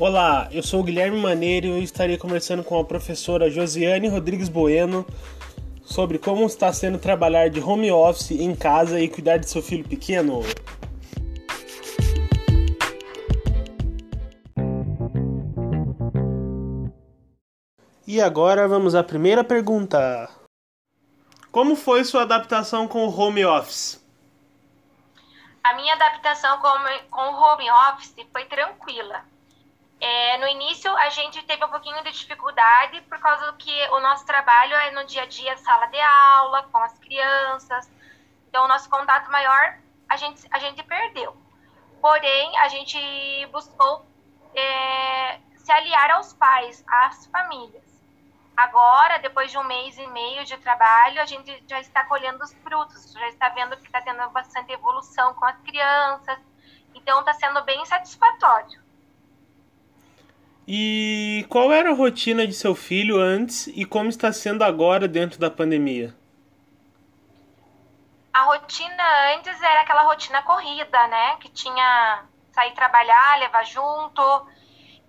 Olá, eu sou o Guilherme Maneiro e estarei conversando com a professora Josiane Rodrigues Bueno sobre como está sendo trabalhar de home office em casa e cuidar de seu filho pequeno. E agora vamos à primeira pergunta. Como foi sua adaptação com o home office? A minha adaptação com o home office foi tranquila. É, no início, a gente teve um pouquinho de dificuldade por causa do que o nosso trabalho é no dia a dia sala de aula, com as crianças. Então, o nosso contato maior a gente, a gente perdeu. Porém, a gente buscou é, se aliar aos pais, às famílias. Agora, depois de um mês e meio de trabalho, a gente já está colhendo os frutos, já está vendo que está tendo bastante evolução com as crianças. Então, está sendo bem satisfatório. E qual era a rotina de seu filho antes e como está sendo agora dentro da pandemia? A rotina antes era aquela rotina corrida, né? Que tinha sair trabalhar, levar junto.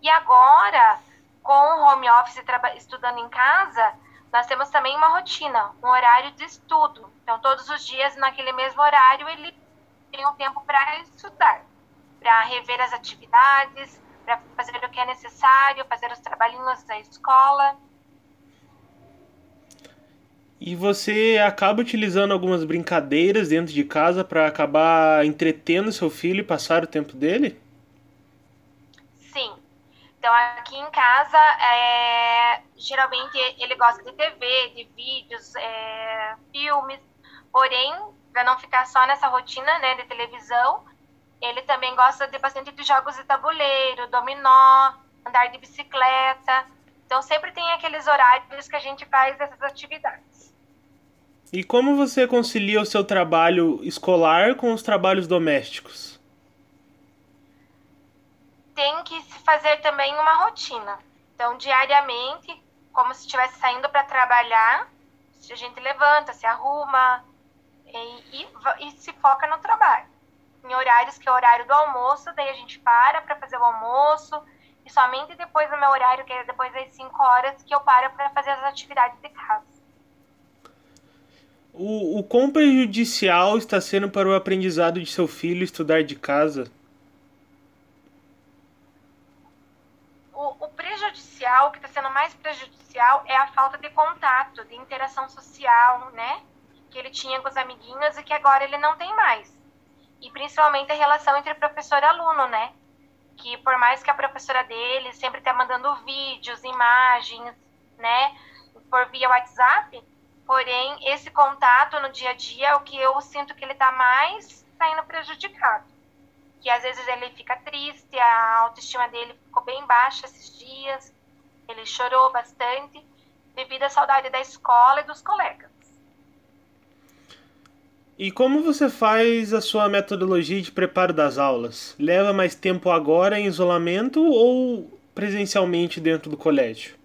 E agora, com o home office estudando em casa, nós temos também uma rotina, um horário de estudo. Então, todos os dias, naquele mesmo horário, ele tem um tempo para estudar, para rever as atividades, para fazer o que é necessário, fazer os trabalhinhos da escola. E você acaba utilizando algumas brincadeiras dentro de casa para acabar entretendo seu filho e passar o tempo dele? Sim. Então, aqui em casa, é, geralmente ele gosta de TV, de vídeos, é, filmes. Porém, para não ficar só nessa rotina né, de televisão, ele também gosta de bastante de jogos de tabuleiro, dominó, andar de bicicleta. Então sempre tem aqueles horários que a gente faz essas atividades. E como você concilia o seu trabalho escolar com os trabalhos domésticos? Tem que se fazer também uma rotina. Então, diariamente, como se estivesse saindo para trabalhar, a gente levanta, se arruma e, e, e se foca no trabalho em horários que é o horário do almoço, daí a gente para para fazer o almoço, e somente depois do meu horário, que é depois das 5 horas, que eu paro para fazer as atividades de casa. O, o quão prejudicial está sendo para o aprendizado de seu filho estudar de casa? O, o prejudicial, o que está sendo mais prejudicial é a falta de contato, de interação social, né? Que ele tinha com os amiguinhos e que agora ele não tem mais e principalmente a relação entre professor e aluno, né? Que por mais que a professora dele sempre está mandando vídeos, imagens, né, por via WhatsApp, porém esse contato no dia a dia é o que eu sinto que ele está mais saindo prejudicado. Que às vezes ele fica triste, a autoestima dele ficou bem baixa esses dias, ele chorou bastante devido à saudade da escola e dos colegas. E como você faz a sua metodologia de preparo das aulas? Leva mais tempo agora em isolamento ou presencialmente dentro do colégio?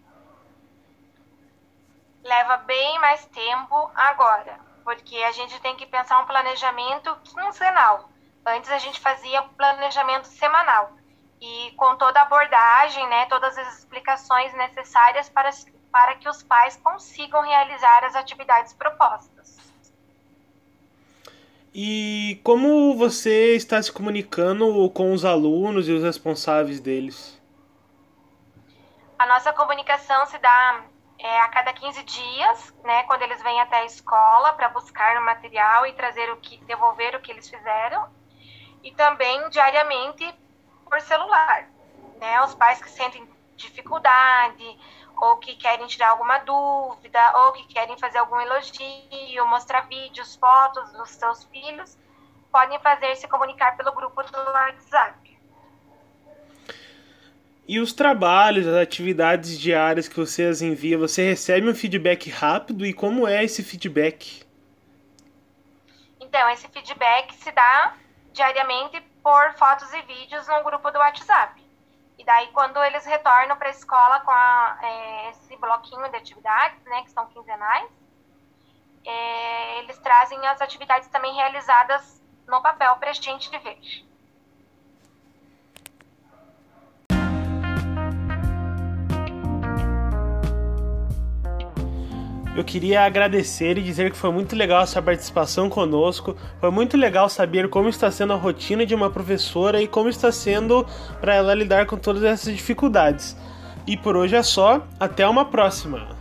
Leva bem mais tempo agora, porque a gente tem que pensar um planejamento quinzenal. Antes a gente fazia planejamento semanal e com toda a abordagem, né, todas as explicações necessárias para, para que os pais consigam realizar as atividades propostas. E como você está se comunicando com os alunos e os responsáveis deles? A nossa comunicação se dá é, a cada 15 dias, né, quando eles vêm até a escola para buscar o material e trazer o que, devolver o que eles fizeram, e também diariamente por celular, né, os pais que sentem dificuldade ou que querem tirar alguma dúvida, ou que querem fazer algum elogio, mostrar vídeos, fotos dos seus filhos, podem fazer se comunicar pelo grupo do WhatsApp. E os trabalhos, as atividades diárias que você as envia, você recebe um feedback rápido e como é esse feedback? Então, esse feedback se dá diariamente por fotos e vídeos no grupo do WhatsApp. E daí, quando eles retornam para a escola com a, é, esse bloquinho de atividades, né, que são quinzenais, é, eles trazem as atividades também realizadas no papel para a gente ver. Eu queria agradecer e dizer que foi muito legal a sua participação conosco. Foi muito legal saber como está sendo a rotina de uma professora e como está sendo para ela lidar com todas essas dificuldades. E por hoje é só, até uma próxima!